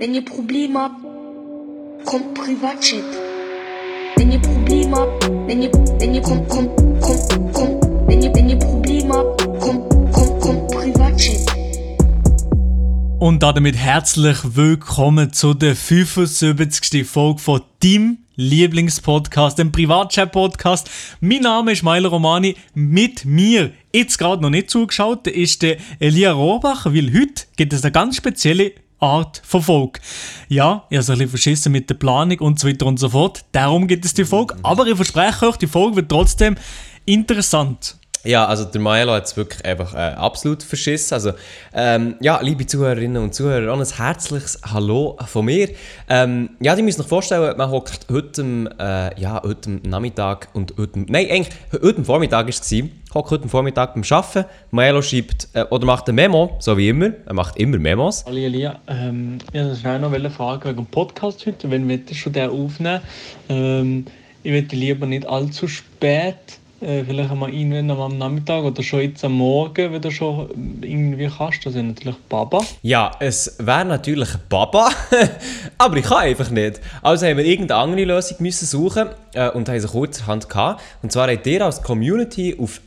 Wenn ihr Probleme habt, kommt Privatchat. Wenn ihr Probleme habt, wenn ihr, wenn ihr, kommt, kommt, kommt, kommt, wenn ihr, wenn ihr Probleme habt, kommt, kommt, kommt Privatchat. Und damit herzlich willkommen zu der 75. Folge von deinem Lieblingspodcast, dem Privatchat-Podcast. Mein Name ist Meiler Romani. Mit mir, jetzt gerade noch nicht zugeschaut, ist der Elia Rohrbach, weil heute gibt es eine ganz spezielle Art von Folge. Ja, ich habe ein bisschen verschissen mit der Planung und so weiter und so fort. Darum gibt es die Folge. Aber ich verspreche euch, die Folge wird trotzdem interessant. Ja, also der Maelo hat es wirklich einfach äh, absolut verschissen. Also, ähm, ja, liebe Zuhörerinnen und Zuhörer, auch ein herzliches Hallo von mir. Ähm, ja, die müssen sich vorstellen, man hockt heute, äh, ja, heute Nachmittag und heute, nein, eigentlich heute Vormittag war es, hockt heute Vormittag beim Arbeiten. Maelo schreibt, äh, oder macht ein Memo, so wie immer. Er macht immer Memos. Hallo Elia, ähm, ich wollte schnell noch eine Frage wegen dem Podcast heute. Wenn wir schon den aufnehmen, ähm, ich würde lieber nicht allzu spät äh, vielleicht einmal irgendwann am Nachmittag oder schon jetzt am Morgen, wenn du schon irgendwie kannst. Das ist natürlich Baba. Ja, es wäre natürlich Baba, aber ich kann einfach nicht. Also haben wir irgendeine andere Lösung müssen suchen äh, und haben sie kurzerhand gehabt. Und zwar habt ihr als Community auf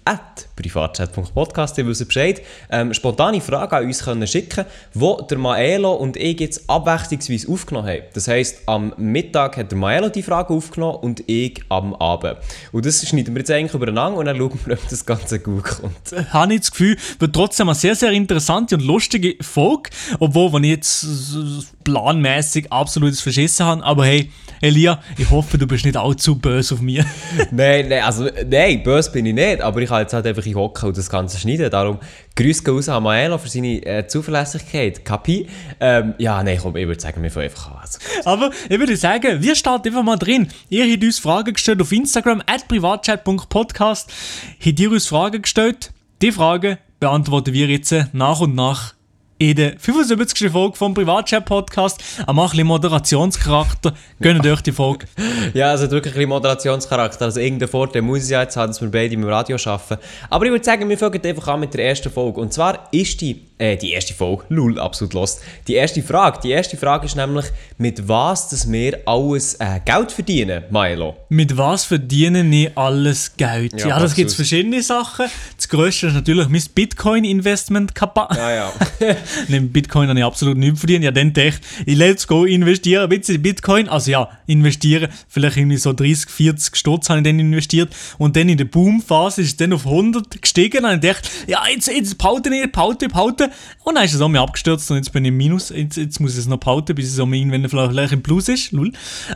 privatchat.podcast, ihr wisst Bescheid, ähm, spontane Fragen an uns können schicken wo der Maelo und ich jetzt abwechslungsweise aufgenommen haben. Das heisst, am Mittag hat der Maelo die Frage aufgenommen und ich am Abend. Und das schneiden wir jetzt eigentlich übereinander und dann schauen wir, ob das Ganze gut kommt. Äh, habe ich das Gefühl, wird trotzdem eine sehr, sehr interessante und lustige Folge. Obwohl, wenn ich jetzt planmäßig absolutes Verschissen habe. Aber hey, Elia, ich hoffe, du bist nicht allzu böse auf mich. nein, nein, also, nein, böse bin ich nicht. Aber ich kann jetzt halt einfach in Hocken und das Ganze schneiden. Darum Grüße raus an Maelo für seine äh, Zuverlässigkeit. Kapi? Ähm, ja, nein, komm, ich würde sagen, wir fangen einfach an. Also. Aber ich würde sagen, wir starten einfach mal drin. Ihr habt uns Fragen gestellt auf Instagram, at privatchat.podcast. Habt ihr uns Fragen gestellt? Die Fragen beantworten wir jetzt nach und nach in der 75. Folge vom Privatchat-Podcast. Er macht ein bisschen Moderationscharakter. Gönnt euch die Folge. ja, also wirklich ein bisschen Moderationscharakter. Also irgendeinen Vorteil muss ich jetzt haben, dass wir beide im Radio arbeiten. Aber ich würde sagen, wir fangen einfach an mit der ersten Folge. Und zwar ist die, äh, die erste Folge, lul, absolut lost. Die erste Frage, die erste Frage ist nämlich, mit was dass wir alles äh, Geld verdienen, Milo? Mit was verdiene ich alles Geld? Ja, ja das gibt verschiedene Sachen. Das größte ist natürlich mein Bitcoin-Investment. Ja, ja. Neben Bitcoin habe ich absolut nichts verdient. Ja, dann dachte ich, let's go investieren ein bisschen in Bitcoin. Also ja, investieren. Vielleicht irgendwie so 30, 40 Stutz habe ich dann investiert. Und dann in der Boomphase ist es dann auf 100 gestiegen. Und ich dachte, ja, jetzt, jetzt paute ich, paute, paute. Und dann ist es auch mir abgestürzt und jetzt bin ich im Minus. Jetzt, jetzt muss ich es noch pauten, bis es auch irgendwann vielleicht im Plus ist. Lul.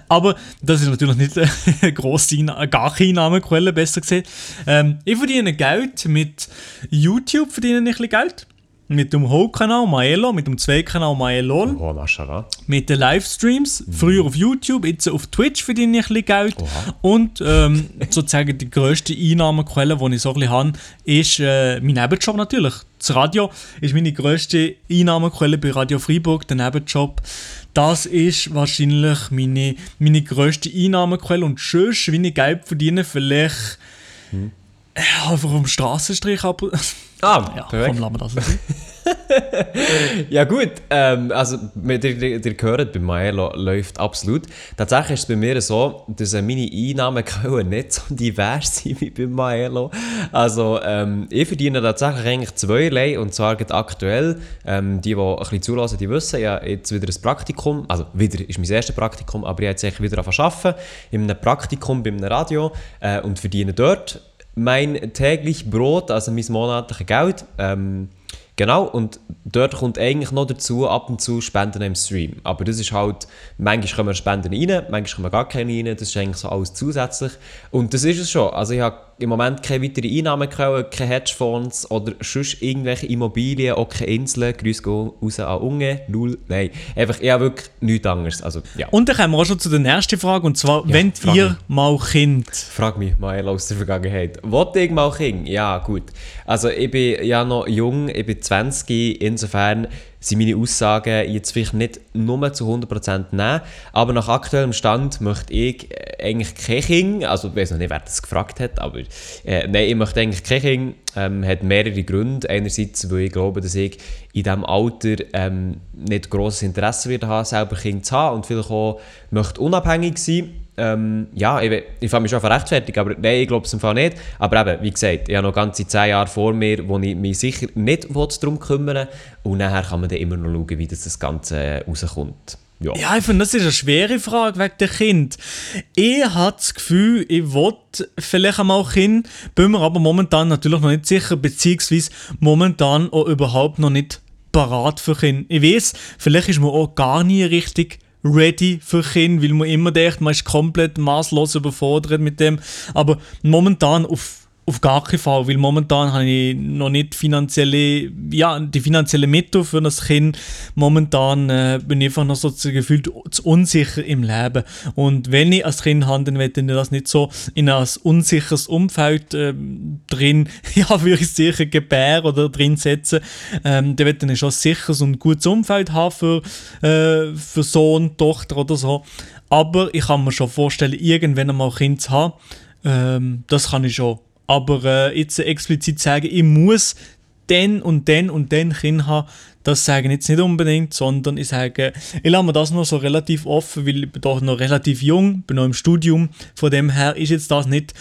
Aber das ist natürlich nicht eine grosse, gar keine Einnahmequelle, besser gesagt. Ähm, ich verdiene Geld mit YouTube, verdiene ich ein bisschen Geld mit dem Hauptkanal Maelo, mit dem Zweitkanal Maelol. Oh, Maschara. Mit den Livestreams, mhm. früher auf YouTube, jetzt auf Twitch verdiene ich ein bisschen Geld. Oha. Und ähm, sozusagen die grösste Einnahmequelle, die ich so ein bisschen habe, ist äh, mein Nebenjob natürlich. Das Radio ist meine grösste Einnahmequelle bei Radio Freiburg, der Nebenjob. Das ist wahrscheinlich meine, meine grösste Einnahmequelle. Und schön, wie ich Geld verdiene, vielleicht hm. einfach am Straßenstrich ab. Ah, ja, perfekt. Komm, lassen wir das ja gut, ähm, also ihr, ihr, ihr hört, bei mir läuft absolut. Tatsächlich ist es bei mir so, dass meine Einnahmequellen nicht so divers sind wie bei Maelo. Also ähm, ich verdiene tatsächlich eigentlich zweierlei und zwar aktuell, ähm, die, die ein bisschen zulassen, die wissen, ja jetzt wieder ein Praktikum, also wieder ist mein erstes Praktikum, aber ich habe jetzt wieder angefangen zu arbeiten, in einem Praktikum bei einem Radio äh, und verdiene dort mein täglich Brot, also mein monatliches Geld. Ähm, genau, und dort kommt eigentlich noch dazu ab und zu Spenden im Stream. Aber das ist halt, manchmal kommen Spenden rein, manchmal kommen gar keine rein, das ist eigentlich so alles zusätzlich. Und das ist es schon. Also ich habe im Moment keine weitere Einnahmequellen, keine Hedgefonds oder sonst irgendwelche Immobilien, auch keine Inseln. Grüße gehen raus an Unge, null, nein. Einfach, ich habe wirklich nichts anderes. Also, ja. Und dann kommen wir auch schon zu der nächsten Frage, und zwar, ja, wenn ihr mich. mal Kind? Frag mich mal aus der Vergangenheit. Wollte ich mal Kind? Ja, gut. Also ich bin ja noch jung, ich bin 20, insofern sind meine Aussagen jetzt vielleicht nicht nur zu 100% nehmen, aber nach aktuellem Stand möchte ich eigentlich kein Kind, also ich weiß noch nicht, wer das gefragt hat, aber äh, nein, ich möchte eigentlich kein Kind, ähm, hat mehrere Gründe. Einerseits, weil ich glaube, dass ich in diesem Alter ähm, nicht grosses Interesse werde haben, selber Kind zu haben und vielleicht auch möchte unabhängig sein ähm, ja, ich, ich fange mich schon rechtfertigen, aber nein, ich glaube es im Fall nicht. Aber eben, wie gesagt, ich habe noch ganze 10 Jahre vor mir, wo ich mich sicher nicht darum kümmern Und nachher kann man dann immer noch schauen, wie das, das Ganze äh, rauskommt. Ja. ja, ich finde, das ist eine schwere Frage wegen der Kind. Ich habe das Gefühl, ich will vielleicht einmal Kind, bin mir aber momentan natürlich noch nicht sicher, beziehungsweise momentan auch überhaupt noch nicht parat für Kind. Ich weiß, vielleicht ist man auch gar nie richtig ready für Kinder, weil man immer denkt, man ist komplett maßlos überfordert mit dem. Aber momentan auf auf gar keinen Fall, weil momentan habe ich noch nicht finanzielle, ja, die finanzielle Mittel für das Kind. Momentan äh, bin ich einfach noch so gefühlt zu unsicher im Leben. Und wenn ich als Kind habe, dann werde ich das nicht so in ein unsicheres Umfeld äh, drin, ja, würde ich sicher gebären oder drin setzen. Ähm, dann werde ich schon ein sicheres und gutes Umfeld haben für, äh, für Sohn, Tochter oder so. Aber ich kann mir schon vorstellen, irgendwann einmal ein Kind zu haben. Ähm, das kann ich schon aber äh, jetzt explizit sagen, ich muss den und den und den Kind haben, das sage ich jetzt nicht unbedingt, sondern ich sage, ich lasse mir das noch so relativ offen, weil ich bin doch noch relativ jung, bin noch im Studium. Von dem her ist jetzt das nicht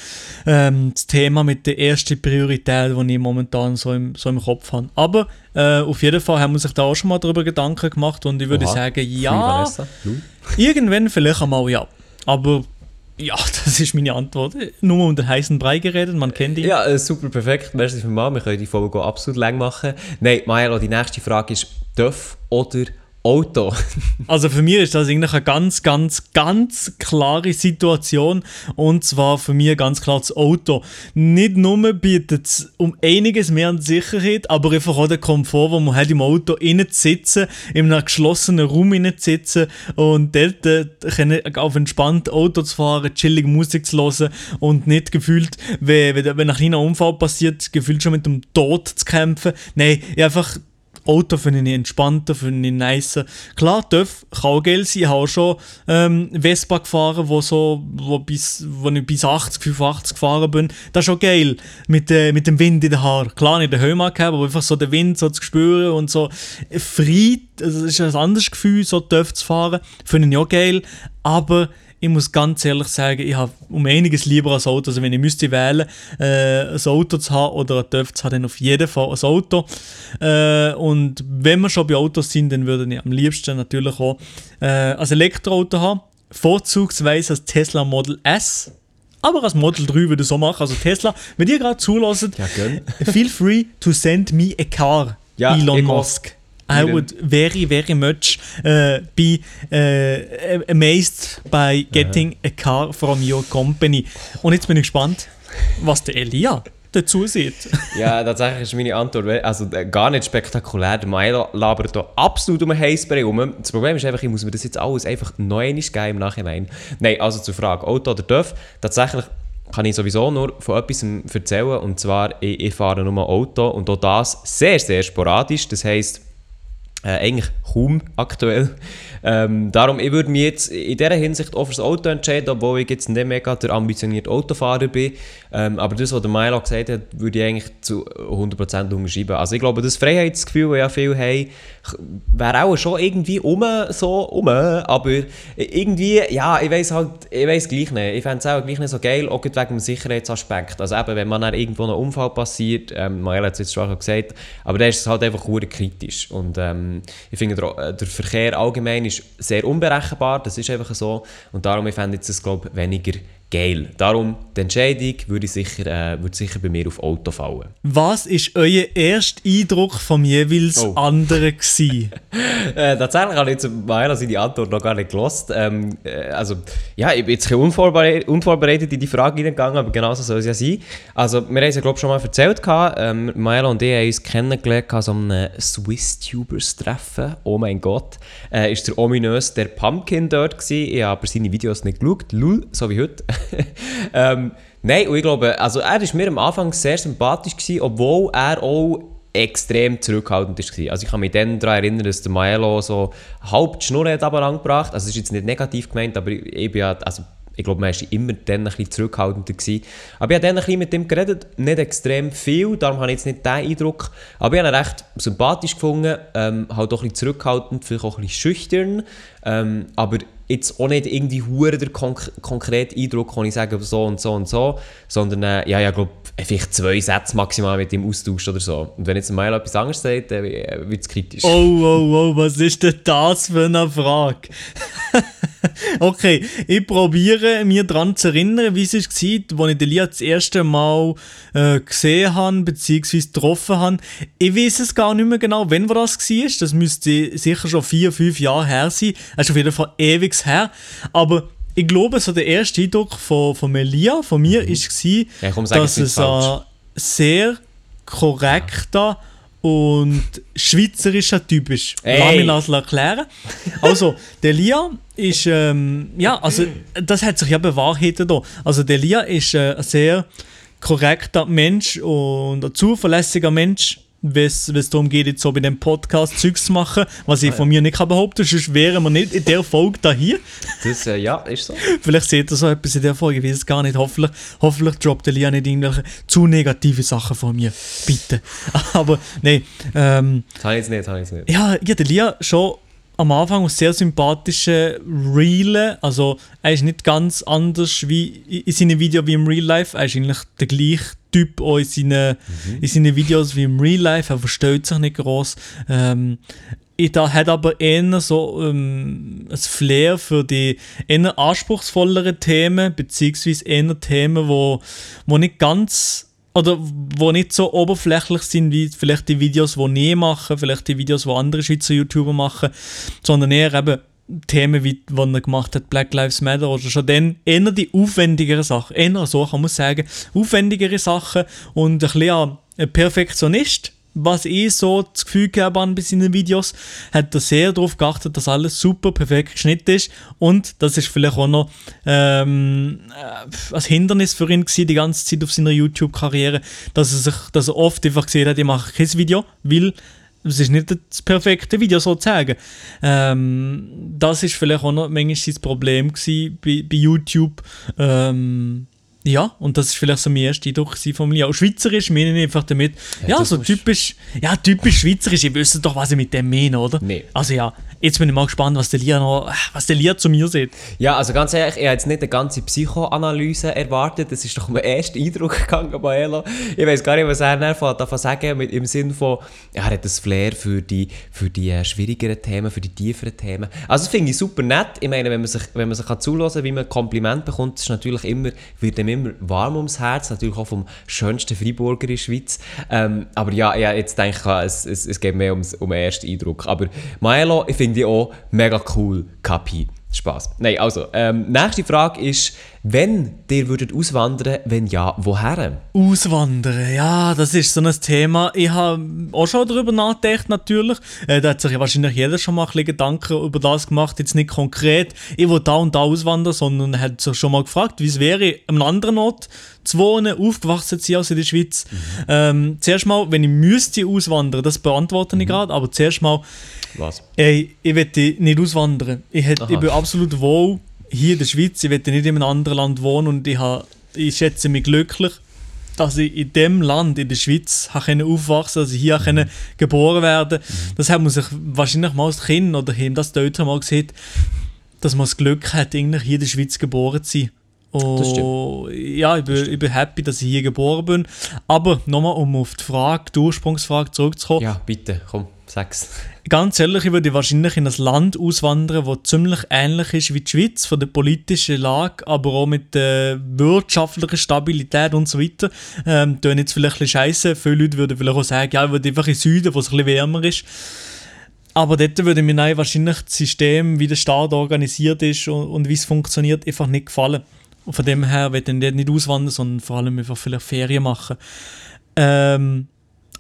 ähm, das Thema mit der ersten Priorität, die ich momentan so im, so im Kopf habe. Aber äh, auf jeden Fall haben wir sich da auch schon mal darüber Gedanken gemacht und ich würde Oha. sagen, ja, irgendwann vielleicht einmal ja. Aber ja, das ist meine Antwort. Nur um den heißen Brei geredet, man kennt ihn. Ja, äh, super, perfekt. Merci vielmals. Wir können die Folge absolut lang machen. Nein, Maelo, die nächste Frage ist, darf oder Auto. also für mich ist das eigentlich eine ganz, ganz, ganz klare Situation. Und zwar für mich ganz klar das Auto. Nicht nur bietet es um einiges mehr an Sicherheit, aber einfach auch den Komfort, wo man halt im Auto innen sitzen, in einem geschlossenen Raum innen sitzen und dort äh, auf entspannt Auto zu fahren, chillig Musik zu hören und nicht gefühlt, wenn, wenn ein kleiner Unfall passiert, gefühlt schon mit dem Tod zu kämpfen. Nein, einfach Auto finde ich entspannter, finde ich nicer. Klar, TÜV kann auch geil sein. Ich habe auch schon ähm, Vespa gefahren, wo, so, wo, bis, wo ich bis 80, 85 gefahren bin. Das ist schon geil, mit, äh, mit dem Wind in den Haaren. Klar, nicht den Helm gehabt, aber einfach so den Wind so zu spüren und so frei, also das ist ein anderes Gefühl, so TÜV zu fahren. Finde ich auch geil, aber ich muss ganz ehrlich sagen, ich habe um einiges lieber ein Auto. Also wenn ich müsste wählen, äh, ein Auto zu haben oder ein TÜV zu haben, dann auf jeden Fall ein Auto. Äh, und wenn wir schon bei Autos sind, dann würde ich am liebsten natürlich auch äh, ein Elektroauto haben. Vorzugsweise ein Tesla Model S. Aber als Model 3 würde ich so machen. Also Tesla, wenn ihr gerade zulässt, ja, feel free to send me a car. Ja, Elon Musk. I would very, very much uh, be uh, amazed by getting a car from your company. Und jetzt bin ich gespannt, was der Elia dazu sieht. ja, tatsächlich ist meine Antwort also, äh, gar nicht spektakulär. Der Maelo labert hier absolut um ein Heißbrei herum. Das Problem ist einfach, ich muss mir das jetzt alles einfach neu geben im Nachhinein. Nein, also zur Frage, Auto oder TÜV. Tatsächlich kann ich sowieso nur von etwas erzählen. Und zwar, ich, ich fahre nur Auto und auch das sehr, sehr sporadisch. Das heisst, äh, eigentlich kaum aktuell. Ähm, darum, ich würde mich jetzt in dieser Hinsicht auch fürs Auto entscheiden, obwohl ich jetzt nicht mega der ambitionierte Autofahrer bin. Ähm, aber das, was der Milo gesagt hat, würde ich eigentlich zu 100% unterschreiben. Also ich glaube, das Freiheitsgefühl, das ja viele haben, wäre auch schon irgendwie um, so um, aber irgendwie, ja, ich weiß halt, ich weiß gleich nicht. Ich fände es auch gleich nicht so geil, auch wegen dem Sicherheitsaspekt. Also eben, wenn man dann irgendwo ein Unfall passiert, ähm, Mael hat es jetzt schon gesagt, aber dann ist es halt einfach kritisch. Und ähm, ich finde, der, der Verkehr allgemein ist sehr unberechenbar, das ist einfach so. Und darum, ich fände es, glaube weniger geil. Darum, die Entscheidung würde sicher, äh, würde sicher bei mir auf Auto fallen. Was war euer erster Eindruck vom jeweils oh. anderen äh, tatsächlich habe ich jetzt meiner seine Antwort noch gar nicht gelost. Ähm, äh, also, ja, ich bin jetzt ein unvorbereitet, unvorbereitet in die Frage hineingegangen, aber genauso soll es ja sein. Also, wir haben es ja, glaube ich, schon mal erzählt. Ähm, Maela und ich haben uns kennengelernt an so einem Swiss-Tubers-Treffen. Oh mein Gott. Äh, ist der ominös der Pumpkin dort gewesen. Ich habe aber seine Videos nicht geschaut. Lul, so wie heute. ähm, nein, und ich glaube, also er war mir am Anfang sehr sympathisch, gewesen, obwohl er auch extrem zurückhaltend war. Also ich kann mich dann daran erinnern, dass der Maelo so halb die Schnur hat aber angebracht. Also es ist jetzt nicht negativ gemeint, aber ich, ich bin ja, also ich glaube, man war immer dann ein bisschen zurückhaltender. Gewesen. Aber ich habe dann ein bisschen mit ihm geredet, nicht extrem viel, darum habe ich jetzt nicht den Eindruck. Aber ich habe ihn recht sympathisch gefunden, ähm, halt auch ein bisschen zurückhaltend, vielleicht auch ein bisschen schüchtern. Ähm, aber jetzt auch nicht irgendwie hure der konk konkrete Eindruck, kann ich sagen, so und so und so, sondern äh, ja, ja, glaube vielleicht zwei Sätze maximal mit ihm austauscht oder so. Und wenn jetzt ein Mail etwas anderes sagt, dann wird es kritisch. Oh, oh, oh, was ist denn das für eine Frage? okay, ich probiere mir daran zu erinnern, wie es war, als ich den Lia das erste Mal äh, gesehen habe, beziehungsweise getroffen habe. Ich weiß es gar nicht mehr genau, wann das war. Das müsste sicher schon vier, fünf Jahre her sein. Das ist auf jeden Fall ewig her. Aber ich glaube, so der erste Eindruck von, von Melia, von mir, mhm. war, ja, komm, dass es ein sehr korrekter und schweizerischer Typ ist. Hey. Lass mich das erklären. Also, der Lia ist, ähm, ja, also, das hat sich ja bewahrheitet hier. Also, der Lia ist äh, ein sehr korrekter Mensch und ein zuverlässiger Mensch wenn es darum geht, jetzt so bei dem Podcast Zeugs zu machen, was ich ah, von mir nicht kann behaupten kann, sonst wären wir nicht in der Folge da hier. Das, äh, ja, ist so. Vielleicht seht ihr so etwas in der Folge, ich weiß es gar nicht. Hoffentlich, hoffentlich droppt Elia nicht irgendwelche zu negative Sachen von mir. Bitte. Aber, nein. Ähm, habe ich jetzt nicht, habe ich jetzt nicht. Ja, ja, der Lia schon am Anfang ein sehr sympathischer Real. Also er ist nicht ganz anders wie in seinen Videos wie im Real Life. Er ist eigentlich der gleiche Typ auch in seinen, mhm. in seinen Videos wie im Real Life. Er versteht sich nicht groß. Ähm, da hat aber eher so ähm, ein Flair für die eher anspruchsvolleren Themen, beziehungsweise eher Themen, wo, wo nicht ganz oder wo nicht so oberflächlich sind wie vielleicht die Videos, die nie machen, vielleicht die Videos, die andere Schweizer YouTuber machen, sondern eher eben Themen, wie die er gemacht hat, Black Lives Matter oder schon dann eher die aufwendigeren Sachen, eher so kann man sagen, aufwendigere Sachen und ein bisschen ein Perfektionist, was ich so das Gefühl habe an bei seinen Videos, hat er sehr darauf geachtet, dass alles super perfekt geschnitten ist und das ist vielleicht auch noch ähm, äh, ein Hindernis für ihn gewesen, die ganze Zeit auf seiner YouTube-Karriere, dass er sich, dass er oft einfach gesehen hat, ich mache kein Video, weil es ist nicht das perfekte Video sozusagen. Ähm, das ist vielleicht auch noch manchmal sein Problem gewesen bei, bei YouTube. Ähm, ja, und das ist vielleicht so mein erster Eindruck von mir. Auch Schweizerisch meine ich einfach damit, ja, ja so typisch, ja, typisch Schweizerisch, ihr wisst doch, was ich mit dem meine, oder? Nee. Also ja, jetzt bin ich mal gespannt, was der Lia noch, was der Lia zu mir sieht. Ja, also ganz ehrlich, ich habe jetzt nicht eine ganze Psychoanalyse erwartet, das ist doch mein erster Eindruck gegangen bei Elo. Ich weiß gar nicht, was er davon sagen mit, im Sinn von, ja, er hat das Flair für die, für die äh, schwierigeren Themen, für die tieferen Themen. Also das finde ich super nett. Ich meine, wenn man sich, wenn man sich kann zulassen wie man ein Kompliment bekommt, ist natürlich immer, wird ihm immer warm ums Herz, natürlich auch vom schönsten Freiburger in der Schweiz. Ähm, aber ja, ja, jetzt denke ich, es, es, es geht mehr um, um den ersten Eindruck. Aber Maelo, ich finde ich auch mega cool, Kapi. Spaß. Nein, also, ähm, nächste Frage ist, wenn ihr würdet auswandern, wenn ja, woher? Auswandern, ja, das ist so ein Thema. Ich habe auch schon darüber nachgedacht, natürlich. Äh, da hat sich wahrscheinlich jeder schon mal ein bisschen Gedanken über das gemacht, jetzt nicht konkret, ich will da und da auswandern, sondern hat sich schon mal gefragt, wie es wäre, an einem anderen Ort zu wohnen, aufgewachsen zu sein als in der Schweiz. Mhm. Ähm, zuerst mal, wenn ich müsste auswandern, das beantworte ich mhm. gerade, aber zuerst mal, Was? Ey, ich möchte nicht auswandern. Ich, hätte, ich bin absolut wohl hier in der Schweiz, ich will nicht in einem anderen Land wohnen und ich, habe, ich schätze mich glücklich, dass ich in dem Land, in der Schweiz, habe aufwachsen dass ich hier mhm. geboren werden mhm. Das hat man sich wahrscheinlich mal als Kind oder haben das Eltern mal gesehen, dass man das Glück hat, hier in der Schweiz geboren zu sein. Oh, ja, ich bin, ich bin happy, dass ich hier geboren bin. Aber nochmal, um auf die Frage, die Ursprungsfrage zurückzukommen. Ja, bitte, komm, sag's. Ganz ehrlich, ich würde wahrscheinlich in ein Land auswandern, das ziemlich ähnlich ist wie die Schweiz, von der politischen Lage, aber auch mit der wirtschaftlichen Stabilität und so weiter. Ähm, tun jetzt vielleicht ein bisschen scheiße. Viele Leute würden vielleicht auch sagen, ja, ich würde einfach in Süden, wo es ein bisschen wärmer ist. Aber dort würde mir wahrscheinlich das System, wie der Staat organisiert ist und, und wie es funktioniert, einfach nicht gefallen. Und von dem her will ich nicht auswandern, sondern vor allem einfach vielleicht Ferien machen. Ähm,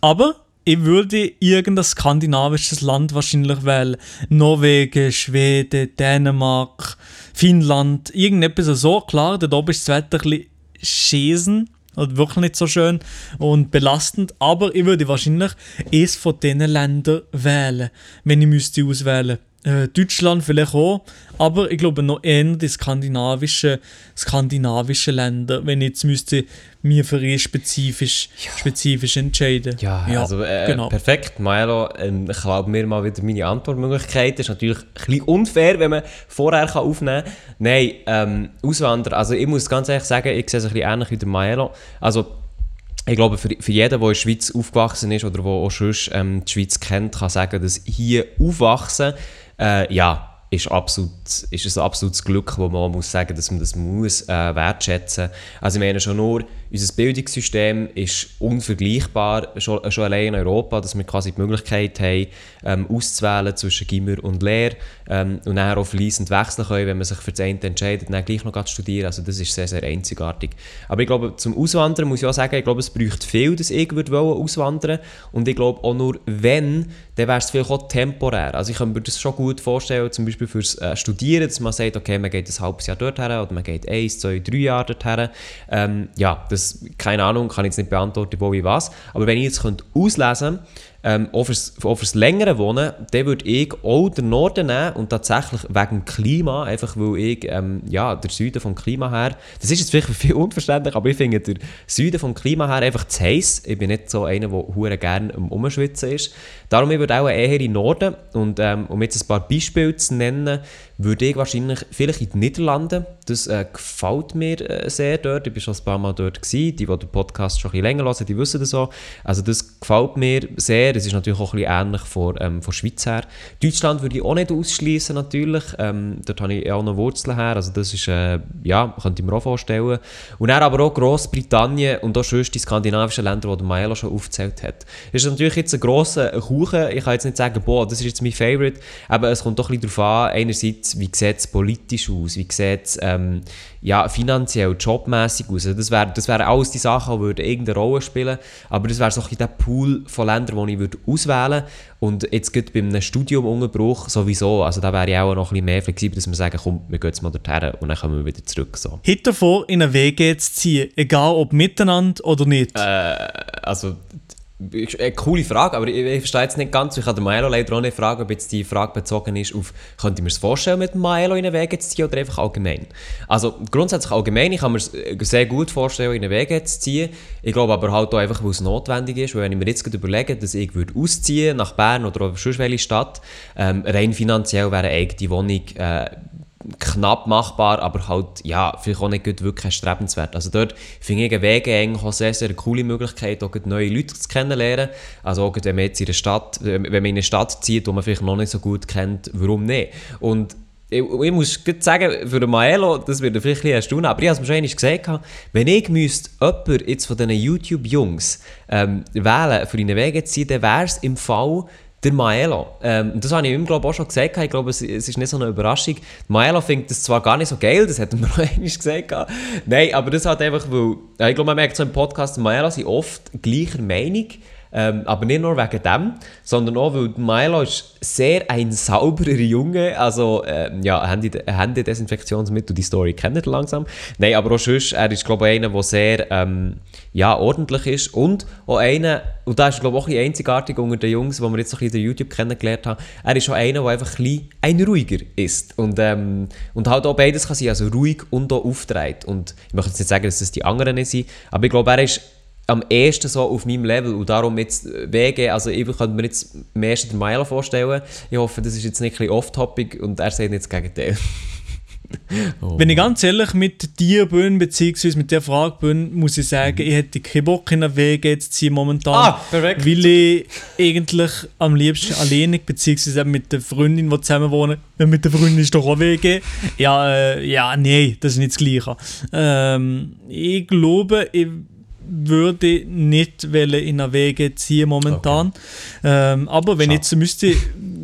aber ich würde irgendein skandinavisches Land wahrscheinlich wählen. Norwegen, Schweden, Dänemark, Finnland, irgendetwas so. Klar, dort oben ist das Wetter ein bisschen schäsen, oder wirklich nicht so schön und belastend. Aber ich würde wahrscheinlich eines von diesen Ländern wählen, wenn ich müsste auswählen äh, Deutschland vielleicht auch, aber ich glaube noch eher die skandinavischen, skandinavischen Länder, wenn ich jetzt müsste mir für ihn spezifisch, ja. spezifisch entscheiden. Ja, ja also äh, genau. perfekt, Milo. Ähm, ich glaube mir mal wieder meine Antwortmöglichkeit. Das ist natürlich ein bisschen unfair, wenn man vorher kann aufnehmen kann. Nein, ähm, Auswanderer, also ich muss ganz ehrlich sagen, ich sehe es ein bisschen ähnlich wie der Milo. Also ich glaube, für, für jeden, der in der Schweiz aufgewachsen ist oder der auch sonst ähm, die Schweiz kennt, kann sagen, dass hier aufwachsen äh, ja, ist, absolut, ist ein absolutes Glück, wo man muss sagen, dass man das muss äh, wertschätzen. Also ich meine schon nur, unser Bildungssystem ist unvergleichbar, schon, schon allein in Europa, dass wir quasi die Möglichkeit haben, ähm, auszuwählen zwischen Gimmer und Lehre ähm, und dann auch fließend wechseln können, wenn man sich für das eine entscheidet, dann gleich noch zu studieren. Also das ist sehr, sehr einzigartig. Aber ich glaube, zum Auswandern muss ich auch sagen, ich glaube, es braucht viel, dass ich würde auswandern und ich glaube auch nur, wenn, dann wäre es vielleicht auch temporär. Also ich kann mir das schon gut vorstellen, zum Beispiel fürs äh, Studieren, dass man sagt, okay, man geht ein halbes Jahr dorthin oder man geht eins, zwei, drei Jahre dorthin. Ähm, ja, das, keine Ahnung, kann ich jetzt nicht beantworten, wo wie was. Aber wenn ich jetzt könnte auslesen könnte, ähm, auch, fürs, auch fürs längere Wohnen, dann würde ich auch den Norden nehmen und tatsächlich wegen dem Klima, einfach weil ich, ähm, ja, der Süden vom Klima her, das ist jetzt vielleicht viel unverständlich, aber ich finde der Süden vom Klima her einfach zu heiß. Ich bin nicht so einer, der hure gerne am Umschwitzen ist. Darum ich würde auch eher in den Norden und ähm, um jetzt ein paar Beispiele zu nennen, würde ich wahrscheinlich vielleicht in die Niederlande. Das äh, gefällt mir äh, sehr dort. Ich war schon ein paar Mal dort. Gewesen. Die, die den Podcast schon ein bisschen länger hören, die wissen das auch. Also das gefällt mir sehr. Das ist natürlich auch ein bisschen ähnlich von, ähm, von Schweiz her. Deutschland würde ich auch nicht ausschließen natürlich. Ähm, dort habe ich auch noch Wurzeln her. Also das ist, äh, ja, könnte ich mir auch vorstellen. Und dann aber auch Großbritannien und auch sonst die skandinavischen Länder, die der Maelo schon aufgezählt hat. Das ist natürlich jetzt ein grosser Kuchen. Ich kann jetzt nicht sagen, boah, das ist jetzt mein Favorite. Aber es kommt doch ein bisschen darauf an, einerseits wie sieht es politisch aus, wie sieht es ähm, ja, finanziell, jobmäßig aus. Das wären das wär alles die Sachen, die irgendeine Rolle spielen aber das wäre so ein der Pool von Ländern, die ich würde auswählen. Und jetzt geht bei einem Studiumunterbruch sowieso, also da wäre ich auch noch ein bisschen mehr flexibel, dass wir sagen, komm, wir gehen jetzt mal dorthin und dann kommen wir wieder zurück. So. Hätte davor, in eine WG zu ziehen, egal ob miteinander oder nicht? Äh, also eine coole Frage, aber ich, ich verstehe jetzt nicht ganz. Ich habe den Maelo leider auch nicht fragen, ob jetzt die Frage bezogen ist auf, könnte ich mir es vorstellen, mit dem Maelo in den Weg zu ziehen oder einfach allgemein? Also grundsätzlich allgemein, ich kann mir es sehr gut vorstellen, in den Weg zu ziehen. Ich glaube aber halt auch einfach, weil es notwendig ist, weil wenn ich mir jetzt überlege, dass ich würde ausziehen nach Bern oder auf welche Stadt, ähm, rein finanziell wäre eine eigene Wohnung äh, knapp machbar, aber halt, ja, vielleicht auch nicht wirklich erstrebenswert. Also dort finde ich einen Weg eigentlich auch sehr, sehr eine coole Möglichkeit, auch neue Leute zu kennenlernen. Also auch wenn man jetzt in einer Stadt, wenn man in eine Stadt zieht, die man vielleicht noch nicht so gut kennt, warum nicht? Und ich, ich muss sagen, für den Maelo, das wird vielleicht ein erstaunen, aber ich habe es mir schon gesagt, wenn ich müsste jemanden jetzt von diesen YouTube-Jungs ähm, wählen, für einen Weg zu ziehen, dann wäre es im Fall der Maelo. Ähm, das habe ich ihm glaube auch schon gesagt. Ich glaube, es, es ist nicht so eine Überraschung. Maelo findet das zwar gar nicht so geil, das hat er mir noch einmal gesagt. Nein, aber das hat einfach, weil, ich glaube, man merkt so im Podcast, Maelo sind oft gleicher Meinung. Ähm, aber nicht nur wegen dem, sondern auch, weil Milo ist sehr ein sauberer Junge. Also, äh, ja, Handy, Handydesinfektionsmittel, die Story kennt ihr langsam. Nein, aber auch sonst, er ist, glaube ich, einer, der sehr ähm, ja, ordentlich ist. Und auch einer, und da ist, glaube ich, auch ein einzigartig unter den Jungs, die wir jetzt noch in YouTube kennengelernt haben, er ist auch einer, der einfach ein, ein ruhiger ist. Und, ähm, und halt auch beides kann sein, also ruhig und auch auftritt. Und ich möchte jetzt nicht sagen, dass das die anderen nicht sind, aber ich glaube, er ist am ehesten so auf meinem Level und darum jetzt äh, WG, also ich könnte mir jetzt am ehesten den Milo vorstellen. Ich hoffe, das ist jetzt nicht ein off-topic und er sagt nicht das Gegenteil. oh. Wenn ich ganz ehrlich mit dir bin, beziehungsweise mit der Frage bin, muss ich sagen, mhm. ich hätte keinen Bock in eine WG zu ziehen momentan. Ah, perfekt. Weil ich eigentlich am liebsten alleine, beziehungsweise mit der Freundin, die zusammen wohnen, mit der Freundin ist doch auch WG. Ja, äh, ja, nee, das ist nicht das Gleiche. Ähm, ich glaube, ich würde nicht in einer Wege ziehen momentan. Okay. Ähm, aber wenn Schau. jetzt müsste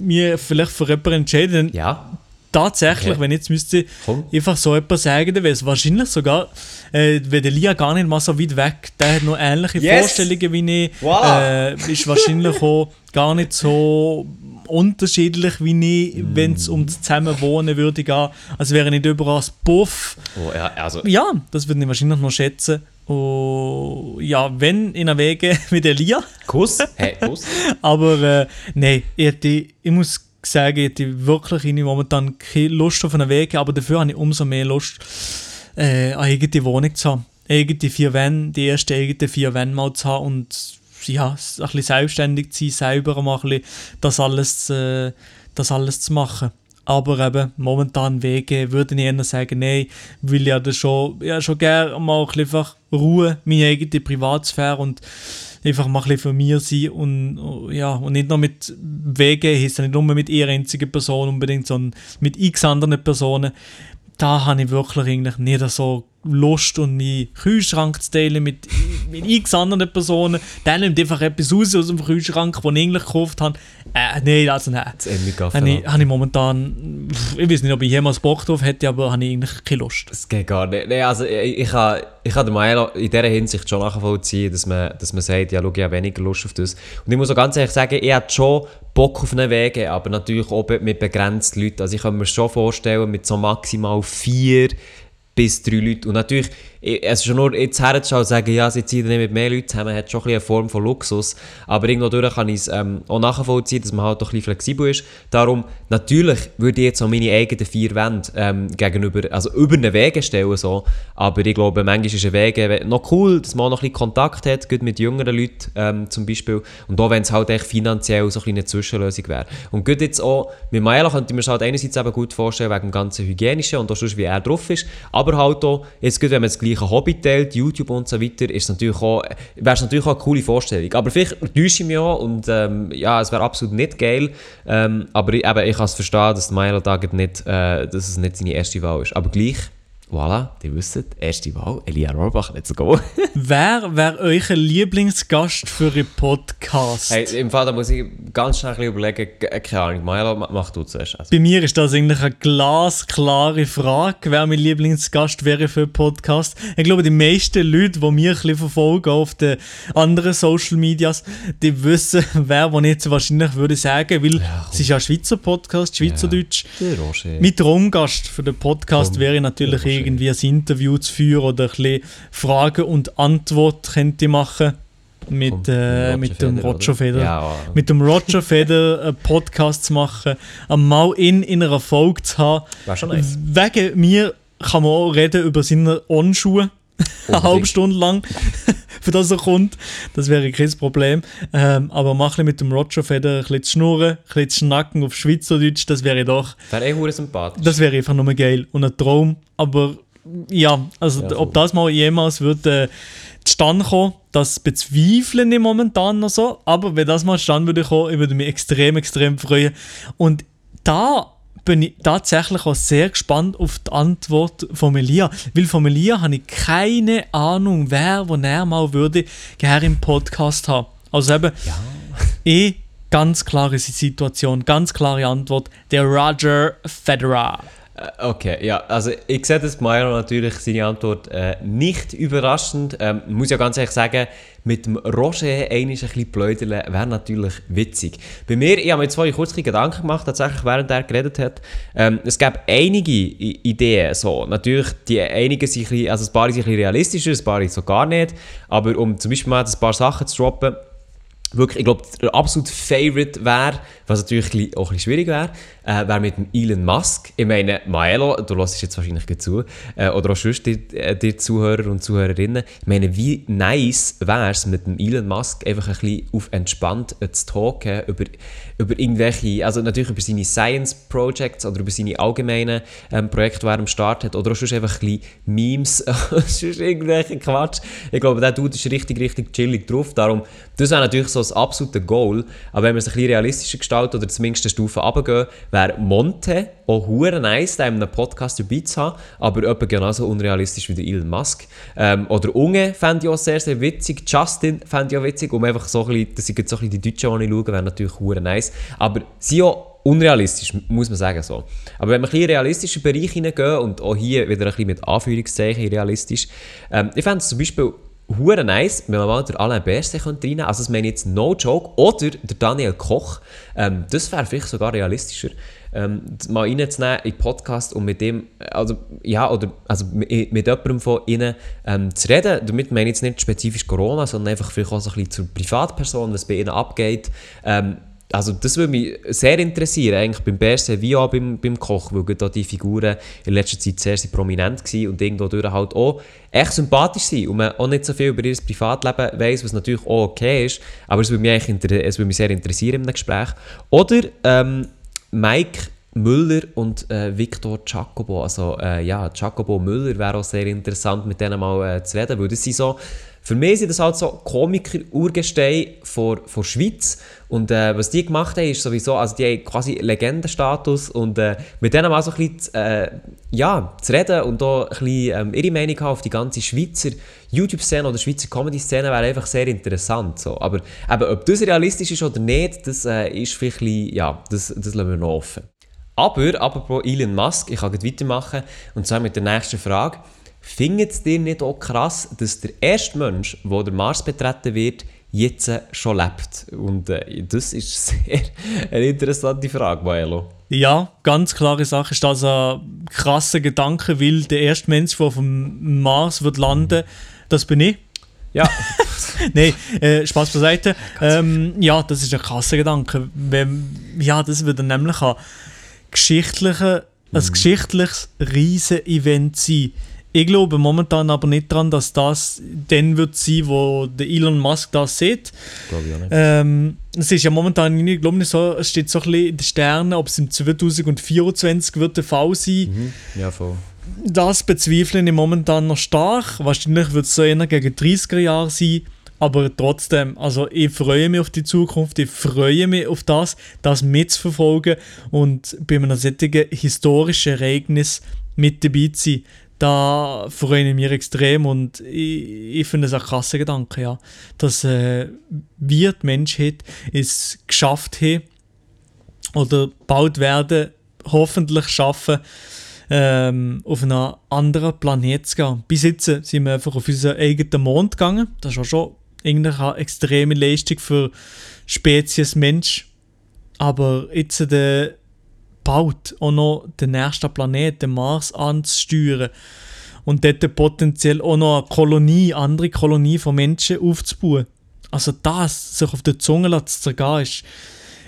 mir vielleicht für jemanden entscheiden, ja. tatsächlich, okay. wenn jetzt müsste Komm. einfach so etwas sagen, dann wäre es wahrscheinlich sogar, äh, wäre der Lia gar nicht mal so weit weg. Der hat noch ähnliche yes. Vorstellungen wie ich. Voilà. Äh, ist wahrscheinlich auch gar nicht so unterschiedlich wie ich, mm. wenn es um das Zusammenwohnen würde gehen. Also wäre nicht überall Buff. Oh, ja, also. ja, das würde ich wahrscheinlich noch schätzen. Und ja, wenn in der Wege mit Elia. Kuss? Hey, Kuss. Aber äh, nein, ich, ich muss sagen, ich hätte wirklich momentan keine Lust auf einen Weg, aber dafür habe ich umso mehr Lust, äh, eine eigene Wohnung zu haben. Eigene vier Wände, die ersten eigenen vier Wände mal zu haben und ja, ein bisschen selbstständig zu sein, selber mal ein bisschen das alles, äh, das alles zu machen. Aber eben, momentan Wege würde ich eher sagen, nein, weil ja das schon, ja, schon gerne mal ein einfach Ruhe, meine eigene Privatsphäre und einfach mal ein für mich sein und, ja, und nicht nur mit Wegen, heisst nicht nur mit einer einzigen Person unbedingt, sondern mit x anderen Personen. Da habe ich wirklich eigentlich nicht so Lust und meinen Kühlschrank zu teilen mit, mit x anderen Personen. Dann nimmt einfach etwas raus aus dem Kühlschrank, den ich eigentlich gekauft habe. Äh, nein, also nein. Das habe ich, habe ich momentan, ich weiß nicht, ob ich jemals Bock drauf hätte, aber habe ich eigentlich keine Lust. Das geht gar nicht. Nee, also ich, ich, kann, ich kann Meinung in dieser Hinsicht schon nachvollziehen, dass man, dass man sagt, ja, schau, ich habe weniger Lust auf das. Und ich muss auch ganz ehrlich sagen, ich habe schon Bock auf einen Wege, aber natürlich auch mit begrenzten Leuten. Also ich kann mir schon vorstellen, mit so maximal vier bis drei Leute. Und natürlich, es ist schon nur jetzt herzuschauen und sagen, ja, sie ziehen nicht mit mehr Leuten zusammen, hat schon ein eine Form von Luxus. Aber irgendwo durch kann ich es ähm, auch nachvollziehen, dass man halt auch ein flexibel ist. Darum, natürlich würde ich jetzt auch meine eigenen vier Wände ähm, gegenüber, also über einen Weg stellen, so. Aber ich glaube, manchmal ist ein Weg noch cool, dass man auch noch ein bisschen Kontakt hat, gut mit jüngeren Leuten ähm, zum Beispiel. Und auch wenn es halt echt finanziell so ein eine Zwischenlösung wäre. Und gut jetzt auch, mit Maela könnte ich mir halt einerseits eben gut vorstellen, wegen dem ganzen Hygienischen und auch sonst, wie er drauf ist. Aber halt auch, jetzt gut, wenn man das gleiche Hobby teilt, YouTube und so weiter, ist natürlich auch, wäre es natürlich auch eine coole Vorstellung. Aber vielleicht täusche ich mich auch und ähm, ja, es wäre absolut nicht geil. Ähm, aber ich, ich kann es verstehen, dass Milo da nicht, äh, dass es nicht seine erste Wahl ist. Aber gleich Voilà, ihr wisst, erste Wahl, Elia Rohrbach, let's go. Wer wäre euer Lieblingsgast für einen Podcast? Hey, Im Fall da muss ich ganz schnell überlegen, keine Ahnung, Maja, mach du zuerst. Also. Bei mir ist das eigentlich eine glasklare Frage, wer mein Lieblingsgast wäre für einen Podcast. Ich glaube, die meisten Leute, die mich ein bisschen verfolgen auf den anderen Social Medias, die wissen, wer wo jetzt wahrscheinlich würde sagen, weil ja, es ist ja ein Schweizer Podcast, Schweizerdeutsch. Ja, Mit Traumgast für den Podcast Komm, wäre natürlich irgendwie ein Interview zu führen oder ein bisschen Frage und Antwort könnte machen mit, äh, mit dem Roger Feder. Ja, mit dem Roger Feder einen Podcast zu machen, einmal in, in einer Folge zu haben. War schon nice. Wegen mir kann man auch reden über seine Onschuhe. Eine halbe Stunde lang, für das er kommt. Das wäre kein Problem. Ähm, aber mach mit dem Roger Feder ein bisschen zu schnurren, ein bisschen zu schnacken auf Schweizerdeutsch, das wäre doch. Wäre eh sympathisch. Das wäre einfach nur geil und ein Traum. Aber ja, also ja, ob das mal jemals würde äh, zustande kommen, das bezweifle ich momentan noch so. Aber wenn das mal zustande würde kommen, ich würde mich extrem, extrem freuen. Und da bin ich tatsächlich auch sehr gespannt auf die Antwort von Melia. Weil von Melia habe ich keine Ahnung, wer, wo er mal würde gerne im Podcast haben. Also eben, ja. eh ganz klare Situation, ganz klare Antwort, der Roger Federer. Äh, okay, ja, also ich sehe das Meyer natürlich seine Antwort äh, nicht überraschend. Ähm, muss ja ganz ehrlich sagen, mit dem Roger einmal ein bisschen blödeln wäre natürlich witzig. Bei mir, ich habe mir jetzt vorhin kurz Gedanken gemacht, tatsächlich während er geredet hat. Ähm, es gab einige I Ideen, so. Natürlich, die einige sind ein bisschen, also ein paar sind ein bisschen realistischer, ein paar so gar nicht. Aber um zum Beispiel mal ein paar Sachen zu droppen, wirklich, ich glaube, der absolute Favorite wäre, was natürlich auch ein bisschen schwierig wäre, äh, wäre mit dem Elon Musk. Ich meine, Maelo, du lässt jetzt wahrscheinlich zu, äh, oder auch sonst die, äh, die Zuhörer und Zuhörerinnen. Ich meine, wie nice wäre es mit dem Elon Musk einfach ein bisschen auf entspannt äh, zu talken über, über irgendwelche, also natürlich über seine Science Projects oder über seine allgemeinen ähm, Projekte, die er am Start hat, oder auch sonst einfach ein bisschen Memes, sonst irgendwelche Quatsch. Ich glaube, der Dude ist richtig, richtig chillig drauf. Darum, das wäre natürlich so das absolute Goal. Aber wenn wir es ein bisschen realistischer gestalten oder zumindest eine Stufe runtergehen, Monte auch hure nice, da in einem Podcast dabei zu haben, aber etwa genauso unrealistisch wie der Elon Musk. Ähm, oder Unge fände ich auch sehr, sehr witzig. Justin fände ich auch witzig, um einfach so ein bisschen, dass ich jetzt so ein bisschen die Deutschen die ich schaue, wäre natürlich hure nice. Aber sie auch unrealistisch, muss man sagen so. Aber wenn wir ein bisschen in realistische Bereich hineingehen und auch hier wieder ein bisschen mit Anführungszeichen realistisch, ähm, ich fände es zum Beispiel hure nice, wenn man mal den Alain Berset reinnehmen Also das meine jetzt no joke. Oder der Daniel Koch. Ähm, das wäre vielleicht sogar realistischer. ähm, mal reinzunehmen in den Podcast und mit dem, also, ja, oder, also mit, mit jemandem von ihnen ähm, zu reden. Damit meine ich jetzt nicht spezifisch Corona, sondern einfach vielleicht auch so ein bisschen zur Privatperson, was bei ihnen abgeht. Ähm, also das würde mich sehr interessieren, eigentlich beim BRC wie auch beim, beim Koch, weil da die Figuren in letzter Zeit sehr, sehr prominent waren und irgendwo durch halt auch echt sympathisch sind und man auch nicht so viel über ihr Privatleben weiss, was natürlich auch okay ist, aber es würde mich, eigentlich es würde mich sehr interessieren in einem Gespräch. Oder ähm, Mike Müller und äh, Victor Jacobo, also äh, ja, Jacobo Müller wäre auch sehr interessant mit denen mal äh, zu reden, weil das sind so für mich sind das halt so Komiker-Urgesteine von der Schweiz. Und äh, was die gemacht haben, ist sowieso, also die haben quasi Legendenstatus und äh, mit denen mal so ein bisschen äh, ja, zu reden und auch ein bisschen ähm, ihre Meinung haben auf die ganze Schweizer YouTube-Szene oder Schweizer Comedy-Szene wäre einfach sehr interessant. So. Aber eben, ob das realistisch ist oder nicht, das äh, ist vielleicht, ja, das, das lassen wir noch offen. Aber, apropos Elon Musk, ich kann weitermachen und zwar mit der nächsten Frage. Findet ihr nicht auch krass, dass der erste Mensch, der den Mars betreten wird, jetzt schon lebt? Und äh, das ist sehr eine interessante Frage, Maelo. Ja, ganz klare Sache ist das ein krasser Gedanke, weil der erste Mensch, der auf dem Mars wird landen, das bin ich. Ja. Nein, äh, Spaß beiseite. Ähm, ja, das ist ein krasser Gedanke. Ja, das wird dann nämlich ein, geschichtliche, ein mhm. geschichtliches Riesen-Event sein. Ich glaube momentan aber nicht daran, dass das dann wird sein, wo der Elon Musk das sieht. Glaube ich auch nicht. Ähm, es ist ja momentan, ich glaube nicht so, es steht so ein bisschen in den Sternen, ob es im 2024 wird der Fall sein. Mhm. Ja, voll. Das bezweifle ich momentan noch stark. Wahrscheinlich wird es so eher gegen 30er Jahre sein. Aber trotzdem, also ich freue mich auf die Zukunft, ich freue mich auf das, das mitzuverfolgen und bei einem solchen historischen Ereignis mit dabei zu sein da freue ich mich extrem und ich, ich finde es ein krasser Gedanke, ja. Dass äh, wir, die Menschheit, es geschafft haben oder bald werden, hoffentlich schaffen, ähm, auf einen anderen Planet zu gehen. Bis jetzt sind wir einfach auf unseren eigenen Mond gegangen. Das ist auch schon eine extreme Leistung für Spezies Mensch. Aber jetzt der bald auch noch den nächsten Planeten, Mars, anzusteuern und dort potenziell auch noch eine Kolonie, andere Kolonie von Menschen aufzubauen. Also das, sich auf der Zunge zu zergehen, ist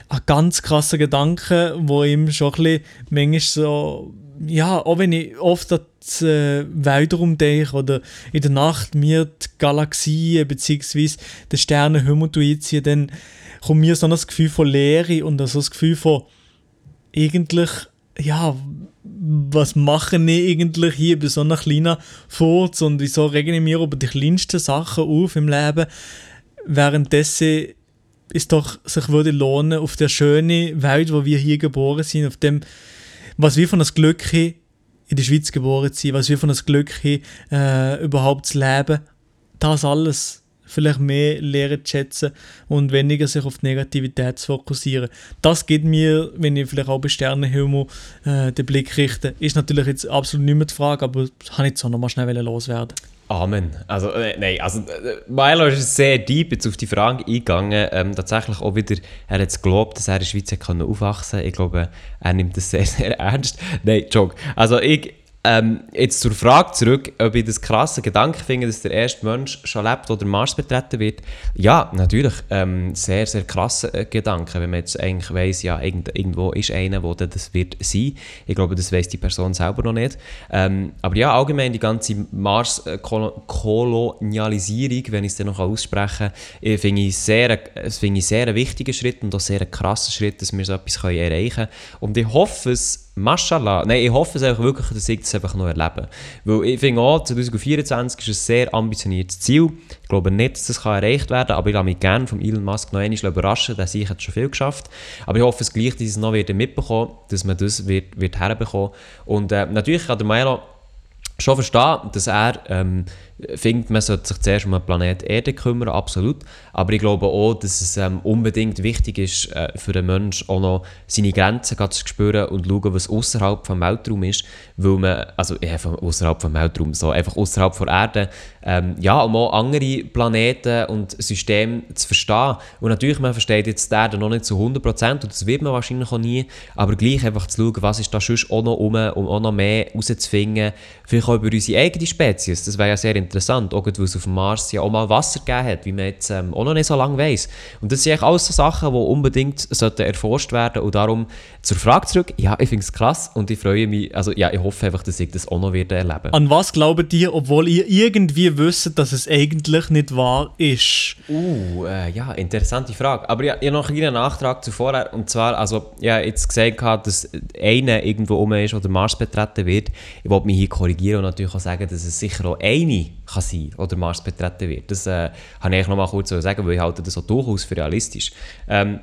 ein ganz krasser Gedanke, wo ihm schon ein bisschen manchmal so, ja, auch wenn ich oft an die äh, Weltraum denke oder in der Nacht mir die Galaxien bzw. den Sternenhimmel einziehe, dann kommt mir so das Gefühl von Leere und so das Gefühl von, eigentlich, ja, was machen ich eigentlich hier bei so einer kleinen Furz und wieso regen ich mir über die kleinsten Sachen auf im Leben, währenddessen es doch sich würde lohnen, auf der schönen Welt, wo wir hier geboren sind, auf dem, was wir von das Glück haben, in der Schweiz geboren zu sein, was wir von das Glück haben, äh, überhaupt zu leben, das alles vielleicht mehr lernen zu schätzen und weniger sich auf die Negativität zu fokussieren. Das geht mir, wenn ich vielleicht auch bei Sternenhimmel äh, den Blick richte, ist natürlich jetzt absolut nicht mehr die Frage, aber das kann ich jetzt auch nochmal schnell loswerden. Amen. Also, äh, nein, also äh, Milo ist sehr deep jetzt auf die Frage eingegangen. Ähm, tatsächlich auch wieder, er hat es geglaubt, dass er in der Schweiz aufwachsen kann. Ich glaube, er nimmt das sehr, sehr ernst. Nein, Joke. Also ich, ähm, jetzt zur Frage zurück, ob ich das krasse Gedanke finde, dass der erste Mensch schon lebt oder Mars betreten wird. Ja, natürlich. Ähm, sehr, sehr krasse äh, Gedanke, wenn man jetzt eigentlich weiss, ja, irgend, irgendwo ist einer, der das wird sein. Ich glaube, das weiß die Person selber noch nicht. Ähm, aber ja, allgemein die ganze Mars-Kolonialisierung, wenn ich es dann noch aussprechen kann, äh, finde ich sehr, find ich sehr einen wichtigen Schritt und auch sehr einen krassen Schritt, dass wir so etwas erreichen können. Und ich hoffe es, Mashallah. Nein, ich hoffe es einfach wirklich, dass ich das einfach noch erlebe. Weil ich finde auch, 2024 ist ein sehr ambitioniertes Ziel. Ich glaube nicht, dass das erreicht werden kann, aber ich lasse mich gerne von Elon Musk noch einmal überraschen. Der sich hat schon viel geschafft. Aber ich hoffe es gleich, dass ich es noch mitbekommen dass man das wird, wird herbekommen. Und äh, natürlich kann der Milo schon verstehen, dass er ähm, findet, man sollte sich zuerst um den Planet Erde kümmern, absolut. Aber ich glaube auch, dass es ähm, unbedingt wichtig ist, äh, für den Menschen auch noch seine Grenzen zu spüren und zu schauen, was außerhalb des Weltraums ist. Weil man, also außerhalb des Weltraums, so einfach außerhalb der Erde, ähm, ja, um auch andere Planeten und Systeme zu verstehen. Und natürlich, man versteht jetzt die Erde noch nicht zu 100% und das wird man wahrscheinlich auch nie, aber gleich einfach zu schauen, was ist da sonst auch noch rum, um auch noch mehr herauszufinden, vielleicht auch über unsere eigene Spezies. Das wäre ja sehr interessant, auch weil es auf dem Mars ja auch mal Wasser gegeben hat, wie man jetzt ähm, auch noch nicht so lange weiß. Und das sind eigentlich alles so Sachen, die unbedingt sollten erforscht werden und darum zur Frage zurück, ja, ich finde es krass und ich freue mich, also ja, ich hoffe einfach, dass ich das auch noch werde erleben. An was glaubt ihr, obwohl ihr irgendwie wisst, dass es eigentlich nicht wahr ist? Uh, äh, ja, interessante Frage. Aber ja, ich habe noch einen Nachtrag zuvor, und zwar, also, ja, jetzt gesagt, dass einer irgendwo um ist oder Mars betreten wird. Ich wollte mich hier korrigieren und natürlich auch sagen, dass es sicher auch eine kann sein oder Mars betreten wird. Das äh, habe ich noch mal kurz sagen, weil ich halte das auch durchaus für realistisch. Ähm,